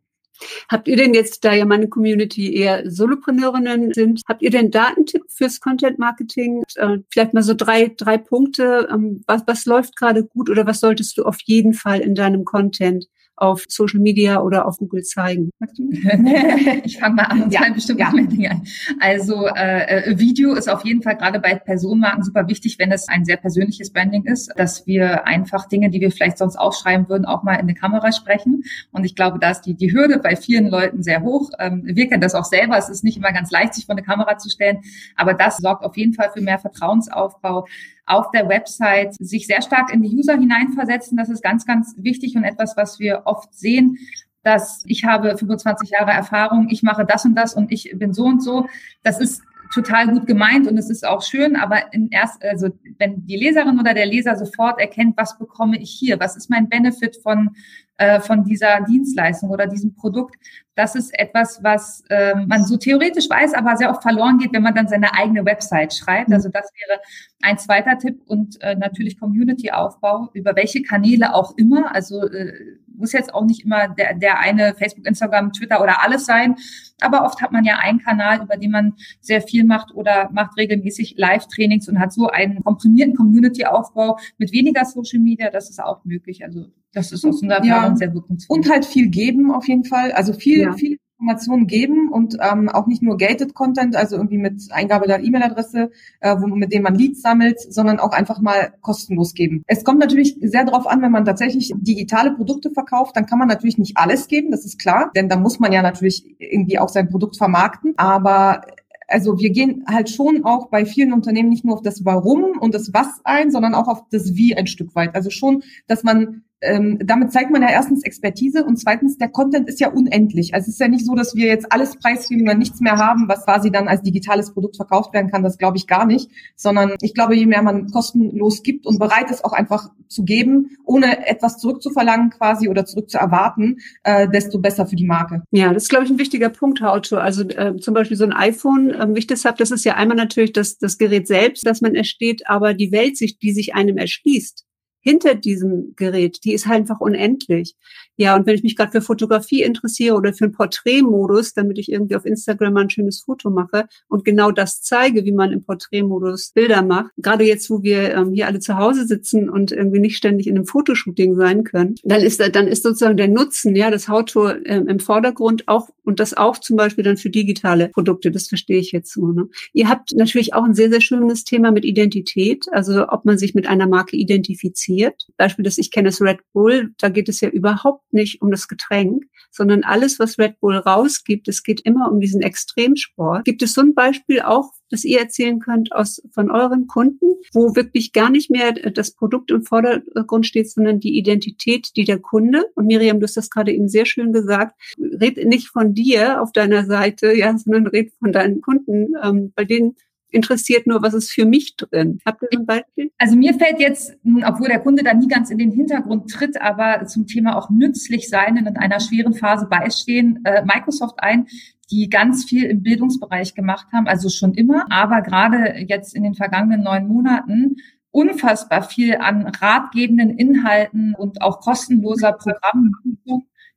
Habt ihr denn jetzt, da ja meine Community eher Solopreneurinnen sind, habt ihr denn Datentipp fürs Content Marketing? Äh, vielleicht mal so drei, drei Punkte. Ähm, was, was läuft gerade gut oder was solltest du auf jeden Fall in deinem Content auf Social Media oder auf Google zeigen? ich fange mal an und ja. bestimmt ja. Dinge an. Also äh, äh, Video ist auf jeden Fall gerade bei Personenmarken super wichtig, wenn es ein sehr persönliches Branding ist, dass wir einfach Dinge, die wir vielleicht sonst aufschreiben würden, auch mal in eine Kamera sprechen. Und ich glaube, da ist die, die Hürde bei vielen Leuten sehr hoch. Ähm, wir kennen das auch selber. Es ist nicht immer ganz leicht, sich vor eine Kamera zu stellen, aber das sorgt auf jeden Fall für mehr Vertrauensaufbau auf der Website sich sehr stark in die User hineinversetzen. Das ist ganz, ganz wichtig und etwas, was wir oft sehen dass ich habe 25 Jahre Erfahrung, ich mache das und das und ich bin so und so. Das ist total gut gemeint und es ist auch schön, aber in erst, also wenn die Leserin oder der Leser sofort erkennt, was bekomme ich hier, was ist mein Benefit von äh, von dieser Dienstleistung oder diesem Produkt, das ist etwas, was äh, man so theoretisch weiß, aber sehr oft verloren geht, wenn man dann seine eigene Website schreibt. Mhm. Also das wäre ein zweiter Tipp und äh, natürlich Community-Aufbau über welche Kanäle auch immer. Also äh, muss jetzt auch nicht immer der, der eine Facebook, Instagram, Twitter oder alles sein. Aber oft hat man ja einen Kanal, über den man sehr viel macht oder macht regelmäßig Live-Trainings und hat so einen komprimierten Community-Aufbau mit weniger Social Media. Das ist auch möglich. Also das ist aus unserer Erfahrung ja. sehr wirkungsvoll. Und halt viel geben auf jeden Fall. Also viel, ja. viel Informationen geben und ähm, auch nicht nur gated Content, also irgendwie mit Eingabe der E-Mail-Adresse, äh, mit dem man Leads sammelt, sondern auch einfach mal kostenlos geben. Es kommt natürlich sehr darauf an, wenn man tatsächlich digitale Produkte verkauft, dann kann man natürlich nicht alles geben, das ist klar, denn da muss man ja natürlich irgendwie auch sein Produkt vermarkten, aber also wir gehen halt schon auch bei vielen Unternehmen nicht nur auf das Warum und das Was ein, sondern auch auf das Wie ein Stück weit. Also schon, dass man ähm, damit zeigt man ja erstens Expertise und zweitens, der Content ist ja unendlich. Also es ist ja nicht so, dass wir jetzt alles preisgeben und nichts mehr haben, was quasi dann als digitales Produkt verkauft werden kann. Das glaube ich gar nicht. Sondern ich glaube, je mehr man kostenlos gibt und bereit ist, auch einfach zu geben, ohne etwas zurückzuverlangen quasi oder zurückzuerwarten, äh, desto besser für die Marke. Ja, das ist, glaube ich, ein wichtiger Punkt, Otto. Also äh, zum Beispiel so ein iPhone, äh, wie ich das habe, das ist ja einmal natürlich das, das Gerät selbst, das man ersteht, aber die Welt, die sich einem erschließt, hinter diesem Gerät, die ist halt einfach unendlich. Ja, und wenn ich mich gerade für Fotografie interessiere oder für einen Porträtmodus, damit ich irgendwie auf Instagram mal ein schönes Foto mache und genau das zeige, wie man im Porträtmodus Bilder macht, gerade jetzt, wo wir ähm, hier alle zu Hause sitzen und irgendwie nicht ständig in einem Fotoshooting sein können, dann ist dann ist sozusagen der Nutzen, ja, das Auto ähm, im Vordergrund auch und das auch zum Beispiel dann für digitale Produkte. Das verstehe ich jetzt so. Ne? Ihr habt natürlich auch ein sehr sehr schönes Thema mit Identität, also ob man sich mit einer Marke identifiziert. Beispiel, das ich kenne, ist Red Bull. Da geht es ja überhaupt nicht um das Getränk, sondern alles, was Red Bull rausgibt, es geht immer um diesen Extremsport. Gibt es so ein Beispiel auch, das ihr erzählen könnt aus, von euren Kunden, wo wirklich gar nicht mehr das Produkt im Vordergrund steht, sondern die Identität, die der Kunde, und Miriam, du hast das gerade eben sehr schön gesagt, red nicht von dir auf deiner Seite, ja, sondern red von deinen Kunden, ähm, bei denen interessiert nur, was ist für mich drin. Habt ihr ein Beispiel? Also mir fällt jetzt, obwohl der Kunde da nie ganz in den Hintergrund tritt, aber zum Thema auch nützlich sein in einer schweren Phase beistehen, äh, Microsoft ein, die ganz viel im Bildungsbereich gemacht haben, also schon immer, aber gerade jetzt in den vergangenen neun Monaten unfassbar viel an ratgebenden Inhalten und auch kostenloser Programmen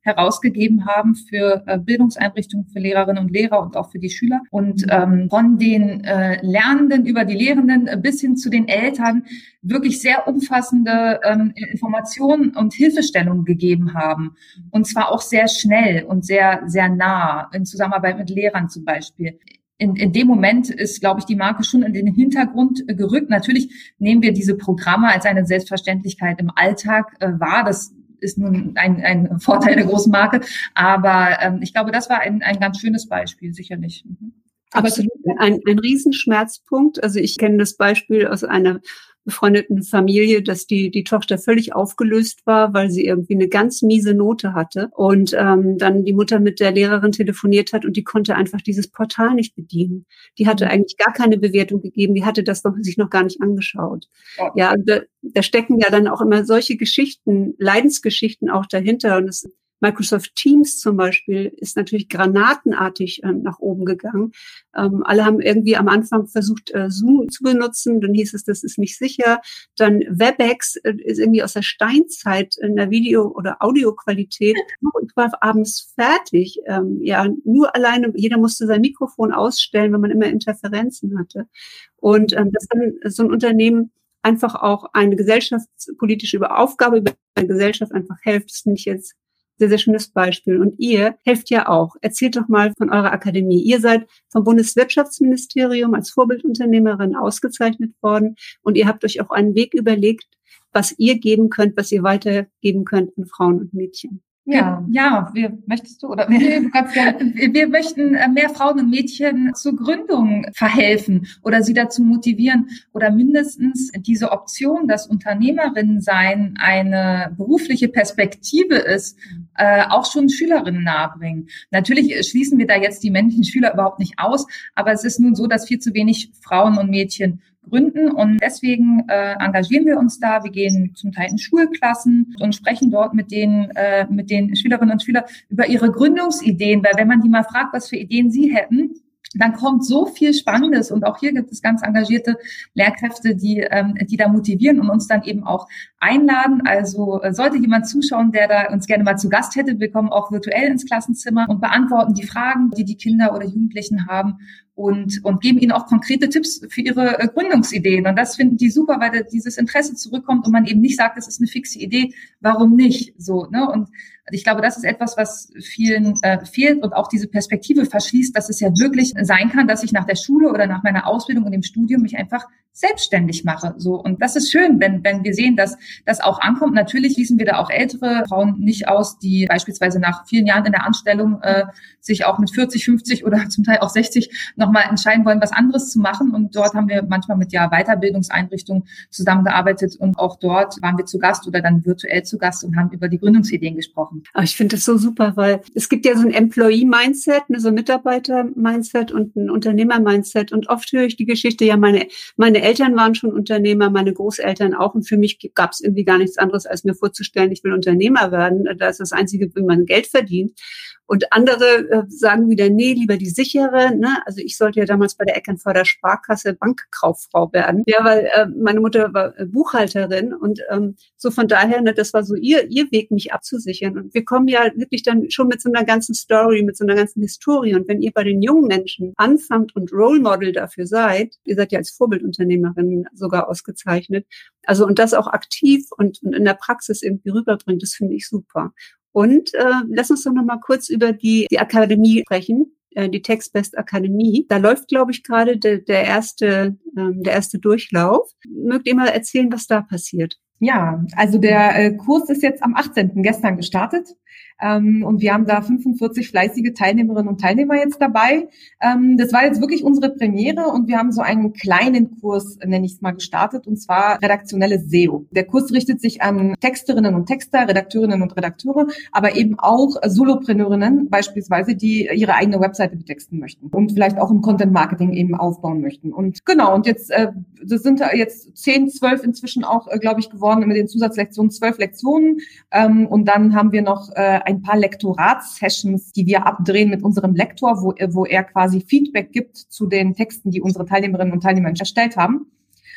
herausgegeben haben für äh, Bildungseinrichtungen, für Lehrerinnen und Lehrer und auch für die Schüler. Und ähm, von den äh, Lernenden über die Lehrenden bis hin zu den Eltern wirklich sehr umfassende ähm, Informationen und Hilfestellungen gegeben haben. Und zwar auch sehr schnell und sehr, sehr nah in Zusammenarbeit mit Lehrern zum Beispiel in, in dem Moment ist, glaube ich, die Marke schon in den Hintergrund gerückt. Natürlich nehmen wir diese Programme als eine Selbstverständlichkeit im Alltag äh, wahr. Das ist nun ein, ein Vorteil der großen Marke. Aber ähm, ich glaube, das war ein, ein ganz schönes Beispiel, sicherlich. Mhm. Absolut. Ein, ein Riesenschmerzpunkt. Also ich kenne das Beispiel aus einer befreundeten Familie, dass die, die Tochter völlig aufgelöst war, weil sie irgendwie eine ganz miese Note hatte und ähm, dann die Mutter mit der Lehrerin telefoniert hat und die konnte einfach dieses Portal nicht bedienen. Die hatte mhm. eigentlich gar keine Bewertung gegeben, die hatte das noch, sich noch gar nicht angeschaut. Ja, ja da, da stecken ja dann auch immer solche Geschichten, Leidensgeschichten auch dahinter und es Microsoft Teams zum Beispiel ist natürlich granatenartig ähm, nach oben gegangen. Ähm, alle haben irgendwie am Anfang versucht, äh, Zoom zu benutzen. Dann hieß es, das ist nicht sicher. Dann WebEx äh, ist irgendwie aus der Steinzeit in der Video- oder Audioqualität und war abends fertig. Ähm, ja, nur alleine, jeder musste sein Mikrofon ausstellen, wenn man immer Interferenzen hatte. Und ähm, das dann so ein Unternehmen einfach auch eine gesellschaftspolitische Aufgabe über eine Gesellschaft einfach hilft, ist nicht jetzt Sehr, sehr schönes Beispiel. Und ihr helft ja auch. Erzählt doch mal von eurer Akademie. Ihr seid vom Bundeswirtschaftsministerium als Vorbildunternehmerin ausgezeichnet worden und ihr habt euch auch einen Weg überlegt, was ihr geben könnt, was ihr weitergeben könnt an Frauen und Mädchen. Ja, ja, wir möchtest du oder gerne. Wir möchten äh, mehr Frauen und Mädchen zur Gründung verhelfen oder sie dazu motivieren oder mindestens diese Option, dass Unternehmerinnen sein eine berufliche Perspektive ist, äh, auch schon Schülerinnen nahebringen. Natürlich schließen wir da jetzt die männlichen Schüler überhaupt nicht aus, aber es ist nun so, dass viel zu wenig Frauen und Mädchen gründen. Und deswegen äh, engagieren wir uns da. Wir gehen zum Teil in Schulklassen und sprechen dort mit den, äh, mit den Schülerinnen und Schülern über ihre Gründungsideen. Weil wenn man die mal fragt, was für Ideen sie hätten, dann kommt so viel Spannendes und auch hier gibt es ganz engagierte Lehrkräfte, die, ähm, die da motivieren und uns dann eben auch einladen. Also äh, sollte jemand zuschauen, der da uns gerne mal zu Gast hätte, wir kommen auch virtuell ins Klassenzimmer und beantworten die Fragen, die die Kinder oder Jugendlichen haben und, und geben ihnen auch konkrete Tipps für ihre äh, Gründungsideen. Und das finden die super, weil dieses Interesse zurückkommt und man eben nicht sagt, das ist eine fixe Idee, warum nicht? So, ne? Und ich glaube, das ist etwas, was vielen äh, fehlt und auch diese Perspektive verschließt, dass es ja wirklich sein kann, dass ich nach der Schule oder nach meiner Ausbildung und dem Studium mich einfach selbstständig mache. So und das ist schön, wenn wenn wir sehen, dass das auch ankommt. Natürlich schließen wir da auch ältere Frauen nicht aus, die beispielsweise nach vielen Jahren in der Anstellung äh, sich auch mit 40, 50 oder zum Teil auch 60 nochmal entscheiden wollen, was anderes zu machen. Und dort haben wir manchmal mit ja Weiterbildungseinrichtungen zusammengearbeitet und auch dort waren wir zu Gast oder dann virtuell zu Gast und haben über die Gründungsideen gesprochen. Aber ich finde das so super, weil es gibt ja so ein Employee-Mindset, ne, so ein Mitarbeiter-Mindset und ein Unternehmer-Mindset. Und oft höre ich die Geschichte, ja, meine, meine Eltern waren schon Unternehmer, meine Großeltern auch. Und für mich gab es irgendwie gar nichts anderes, als mir vorzustellen, ich will Unternehmer werden. Das ist das Einzige, wie man Geld verdient. Und andere äh, sagen wieder, nee, lieber die sichere. Ne? Also ich sollte ja damals bei der Eckernförder Sparkasse Bankkauffrau werden. Ja, weil äh, meine Mutter war äh, Buchhalterin und ähm, so von daher, ne, das war so ihr, ihr Weg, mich abzusichern. Und wir kommen ja wirklich dann schon mit so einer ganzen Story, mit so einer ganzen Historie. Und wenn ihr bei den jungen Menschen anfangt und Role Model dafür seid, ihr seid ja als Vorbildunternehmerin sogar ausgezeichnet, also und das auch aktiv und, und in der Praxis irgendwie rüberbringt, das finde ich super. Und äh, lass uns doch noch mal kurz über die, die Akademie sprechen, äh, die Textbest Akademie. Da läuft, glaube ich, gerade der, der erste, ähm, der erste Durchlauf. Mögt ihr mal erzählen, was da passiert? Ja, also der äh, Kurs ist jetzt am 18. gestern gestartet. Ähm, und wir haben da 45 fleißige Teilnehmerinnen und Teilnehmer jetzt dabei. Ähm, das war jetzt wirklich unsere Premiere und wir haben so einen kleinen Kurs, nenne ich es mal, gestartet, und zwar redaktionelles SEO. Der Kurs richtet sich an Texterinnen und Texter, Redakteurinnen und Redakteure, aber eben auch Solopreneurinnen beispielsweise, die ihre eigene Webseite betexten möchten und vielleicht auch im Content Marketing eben aufbauen möchten. Und genau, und jetzt äh, das sind jetzt zehn, zwölf inzwischen auch, äh, glaube ich, geworden mit den Zusatzlektionen, zwölf Lektionen. Ähm, und dann haben wir noch äh, ein paar Lektoratssessions, die wir abdrehen mit unserem Lektor, wo, wo er quasi Feedback gibt zu den Texten, die unsere Teilnehmerinnen und Teilnehmer erstellt haben.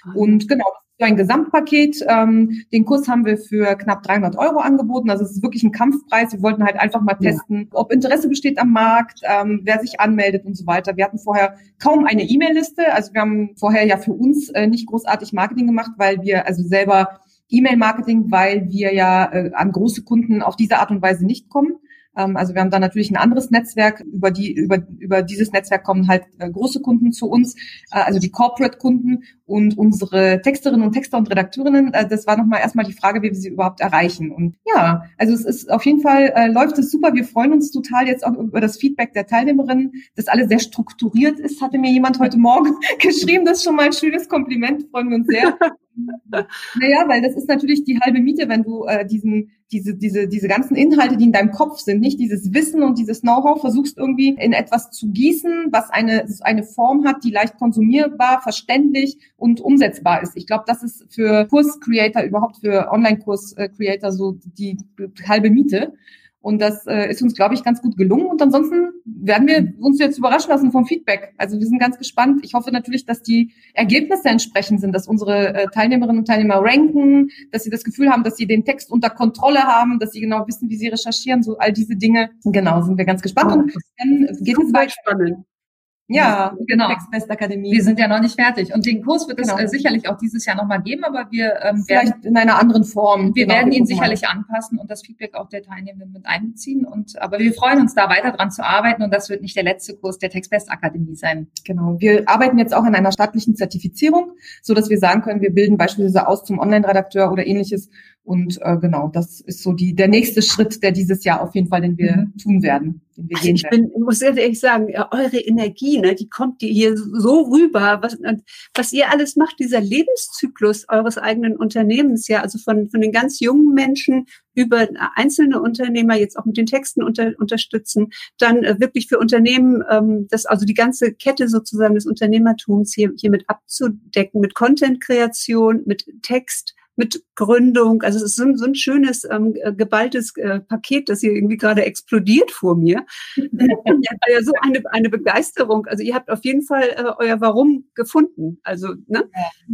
Ah, und genau, für ein Gesamtpaket. Ähm, den Kurs haben wir für knapp 300 Euro angeboten. Also es ist wirklich ein Kampfpreis. Wir wollten halt einfach mal testen, ja. ob Interesse besteht am Markt, ähm, wer sich anmeldet und so weiter. Wir hatten vorher kaum eine E-Mail-Liste. Also wir haben vorher ja für uns äh, nicht großartig Marketing gemacht, weil wir also selber E-Mail-Marketing, weil wir ja äh, an große Kunden auf diese Art und Weise nicht kommen. Ähm, also wir haben da natürlich ein anderes Netzwerk. Über die über über dieses Netzwerk kommen halt äh, große Kunden zu uns, äh, also die Corporate-Kunden und unsere Texterinnen und Texter und Redakteurinnen. Äh, das war nochmal erstmal die Frage, wie wir sie überhaupt erreichen. Und ja, also es ist auf jeden Fall äh, läuft es super. Wir freuen uns total jetzt auch über das Feedback der Teilnehmerinnen, dass alles sehr strukturiert ist. Hatte mir jemand heute Morgen geschrieben. Das ist schon mal ein schönes Kompliment. Freuen wir uns sehr. Naja, weil das ist natürlich die halbe Miete, wenn du äh, diesen, diese, diese, diese ganzen Inhalte, die in deinem Kopf sind, nicht dieses Wissen und dieses Know-how, versuchst irgendwie in etwas zu gießen, was eine, eine Form hat, die leicht konsumierbar, verständlich und umsetzbar ist. Ich glaube, das ist für Kurs-Creator, überhaupt für Online-Kurs-Creator so die halbe Miete. Und das äh, ist uns, glaube ich, ganz gut gelungen. Und ansonsten werden wir uns jetzt überraschen lassen vom Feedback. Also wir sind ganz gespannt. Ich hoffe natürlich, dass die Ergebnisse entsprechend sind, dass unsere äh, Teilnehmerinnen und Teilnehmer ranken, dass sie das Gefühl haben, dass sie den Text unter Kontrolle haben, dass sie genau wissen, wie sie recherchieren, so all diese Dinge. Genau, sind wir ganz gespannt. Und dann geht es weiter. Spannend. Ja, genau. Textbest Akademie. Wir sind ja noch nicht fertig. Und den Kurs wird es Genau. äh, sicherlich auch dieses Jahr nochmal geben, aber wir ähm, werden, Vielleicht in einer anderen Form. wir Genau, werden ihn gucken mal. sicherlich anpassen und das Feedback auch der Teilnehmenden mit einbeziehen. Und aber wir freuen uns da weiter dran zu arbeiten und das wird nicht der letzte Kurs der Textbest Akademie sein. Genau. Wir arbeiten jetzt auch an einer staatlichen Zertifizierung, so dass wir sagen können, wir bilden beispielsweise aus zum Online-Redakteur oder ähnliches. Und äh, genau, das ist so die der nächste Schritt, der dieses Jahr auf jeden Fall, den wir Mhm. tun werden, den wir Also ich werden. bin, muss ganz ehrlich sagen, ja, eure Energie, ne, die kommt dir hier so rüber, was, was ihr alles macht, dieser Lebenszyklus eures eigenen Unternehmens, ja, also von, von den ganz jungen Menschen über einzelne Unternehmer jetzt auch mit den Texten unter, unterstützen, dann äh, wirklich für Unternehmen, ähm, das also die ganze Kette sozusagen des Unternehmertums hier, hier mit abzudecken, mit Content-Kreation, mit Text, mit Gründung. Also es ist so ein, so ein schönes, ähm, äh, geballtes äh, Paket, das hier irgendwie gerade explodiert vor mir. ja so eine, eine Begeisterung. Also ihr habt auf jeden Fall äh, euer Warum gefunden. Also, ne?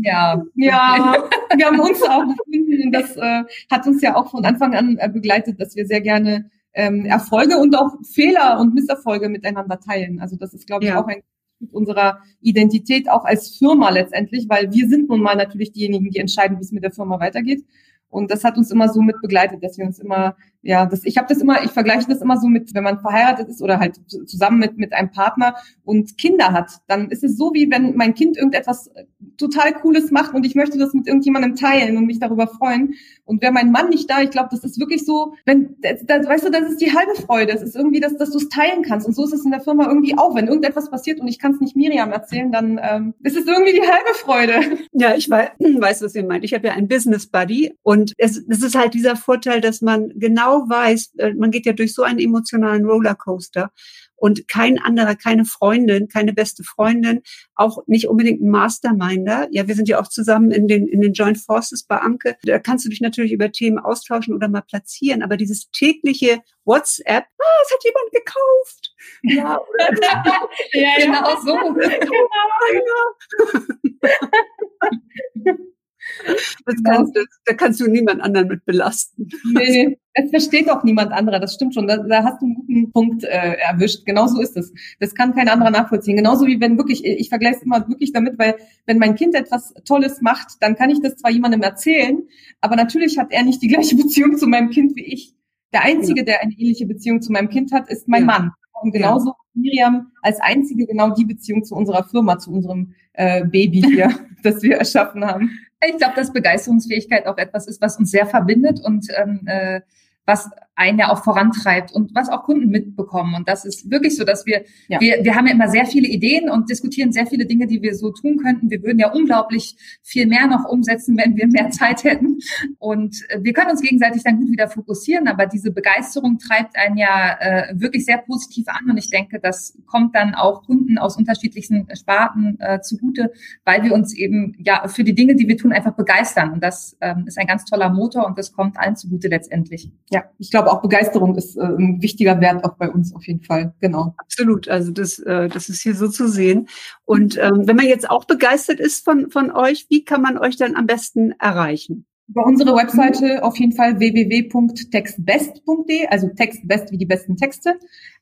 Ja, Ja, wir haben uns auch gefunden und das äh, hat uns ja auch von Anfang an äh, begleitet, dass wir sehr gerne ähm, Erfolge und auch Fehler und Misserfolge miteinander teilen. Also das ist, glaube ich, Ja. auch ein Stück unserer Identität, auch als Firma letztendlich, weil wir sind nun mal natürlich diejenigen, die entscheiden, wie es mit der Firma weitergeht. Und das hat uns immer so mit begleitet, dass wir uns immer, ja, das, ich habe das immer, ich vergleiche das immer so mit, wenn man verheiratet ist oder halt zu- zusammen mit mit einem Partner und Kinder hat, dann ist es so wie wenn mein Kind irgendetwas äh, total Cooles macht und ich möchte das mit irgendjemandem teilen und mich darüber freuen. Und wäre mein Mann nicht da, ich glaube, das ist wirklich so, wenn, das, das, weißt du, das ist die halbe Freude. Es ist irgendwie, dass, dass du es teilen kannst. Und so ist es in der Firma irgendwie auch. Wenn irgendetwas passiert und ich kann es nicht Miriam erzählen, dann ähm, ist es irgendwie die halbe Freude. Ja, ich weiß, weiß was ihr meint. Ich habe ja einen Business Buddy und es, es ist halt dieser Vorteil, dass man genau weiß, äh, man geht ja durch so einen emotionalen Rollercoaster und kein anderer, keine Freundin, keine beste Freundin, auch nicht unbedingt ein Masterminder. Ja, wir sind ja auch zusammen in den, in den Joint Forces bei Anke. Da kannst du dich natürlich über Themen austauschen oder mal platzieren, aber dieses tägliche WhatsApp, ah, es hat jemand gekauft. Ja, oder, ja, genau so. Das kannst, das, da kannst du niemand anderen mit belasten. Nee, es versteht auch niemand anderer, das stimmt schon. Da, da hast du einen guten Punkt äh, erwischt. Genau so ist es. Das kann kein anderer nachvollziehen. Genauso wie wenn wirklich, ich vergleiche es immer wirklich damit, weil wenn mein Kind etwas Tolles macht, dann kann ich das zwar jemandem erzählen, aber natürlich hat er nicht die gleiche Beziehung zu meinem Kind wie ich. Der Einzige, der eine ähnliche Beziehung zu meinem Kind hat, ist mein Ja. Mann. Und genauso hat Miriam als Einzige genau die Beziehung zu unserer Firma, zu unserem äh, Baby hier, das wir erschaffen haben. Ich glaube, dass Begeisterungsfähigkeit auch etwas ist, was uns sehr verbindet und ähm, äh, was einen ja auch vorantreibt und was auch Kunden mitbekommen. Und das ist wirklich so, dass wir, Ja. wir, wir haben ja immer sehr viele Ideen und diskutieren sehr viele Dinge, die wir so tun könnten. Wir würden ja unglaublich viel mehr noch umsetzen, wenn wir mehr Zeit hätten. Und äh, wir können uns gegenseitig dann gut wieder fokussieren, aber diese Begeisterung treibt einen ja äh, wirklich sehr positiv an. Und ich denke, das kommt dann auch Kunden aus unterschiedlichsten Sparten äh, zugute, weil wir uns eben ja für die Dinge, die wir tun, einfach begeistern. Und das ähm, ist ein ganz toller Motor und das kommt allen zugute letztendlich. Ja, ich glaube auch Begeisterung ist äh, ein wichtiger Wert auch bei uns auf jeden Fall. Genau. Absolut, also das, äh, das ist hier so zu sehen. Und ähm, wenn man jetzt auch begeistert ist von, von euch, wie kann man euch dann am besten erreichen? Über unsere Webseite auf jeden Fall www.textbest.de, also Textbest wie die besten Texte.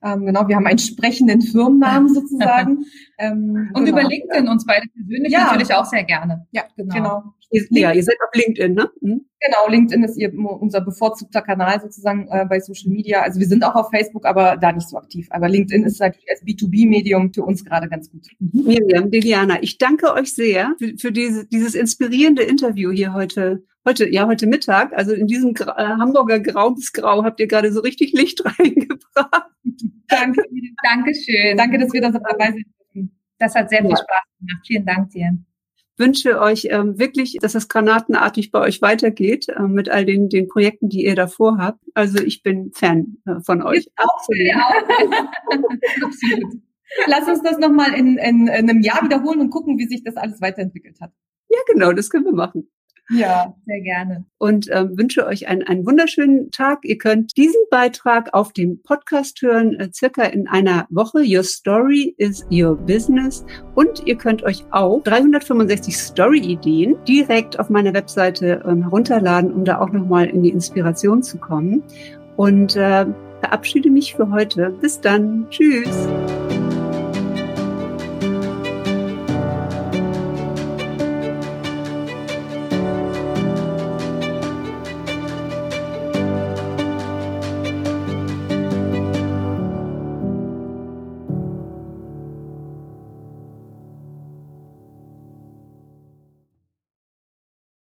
Ähm, genau, wir haben einen sprechenden Firmennamen sozusagen. ähm, Und genau. über LinkedIn uns beide persönlich Ja. natürlich auch sehr gerne. Ja, Genau. genau. Ja, ihr seid auf LinkedIn, ne? Hm? Genau, LinkedIn ist ihr, unser bevorzugter Kanal sozusagen äh, bei Social Media. Also wir sind auch auf Facebook, aber da nicht so aktiv. Aber LinkedIn ist halt als B2B-Medium für uns gerade ganz gut. Miriam, Deliana, ich danke euch sehr für, für diese, dieses inspirierende Interview hier heute. Heute, ja, heute Mittag, also in diesem Gra äh, Hamburger Grau bis Grau habt ihr gerade so richtig Licht reingebracht. Danke. Dankeschön. Danke, dass wir da dabei sind. Das hat sehr viel Ja. Spaß gemacht. Vielen Dank dir. wünsche euch ähm, wirklich, dass es granatenartig bei euch weitergeht äh, mit all den, den Projekten, die ihr davor habt. Also ich bin Fan äh, von euch. Absolut. Ja. Absolut. Lass uns das nochmal in, in, in einem Jahr wiederholen und gucken, wie sich das alles weiterentwickelt hat. Ja, genau, das können wir machen. Ja. Sehr gerne. und ähm, wünsche euch einen, einen wunderschönen Tag. Ihr könnt diesen Beitrag auf dem Podcast hören, äh, circa in einer Woche. Your Story is Your Business. Und ihr könnt euch auch 365 Story-Ideen direkt auf meiner Webseite ähm, herunterladen, um da auch nochmal in die Inspiration zu kommen. Und äh, verabschiede mich für heute. Bis dann. Tschüss.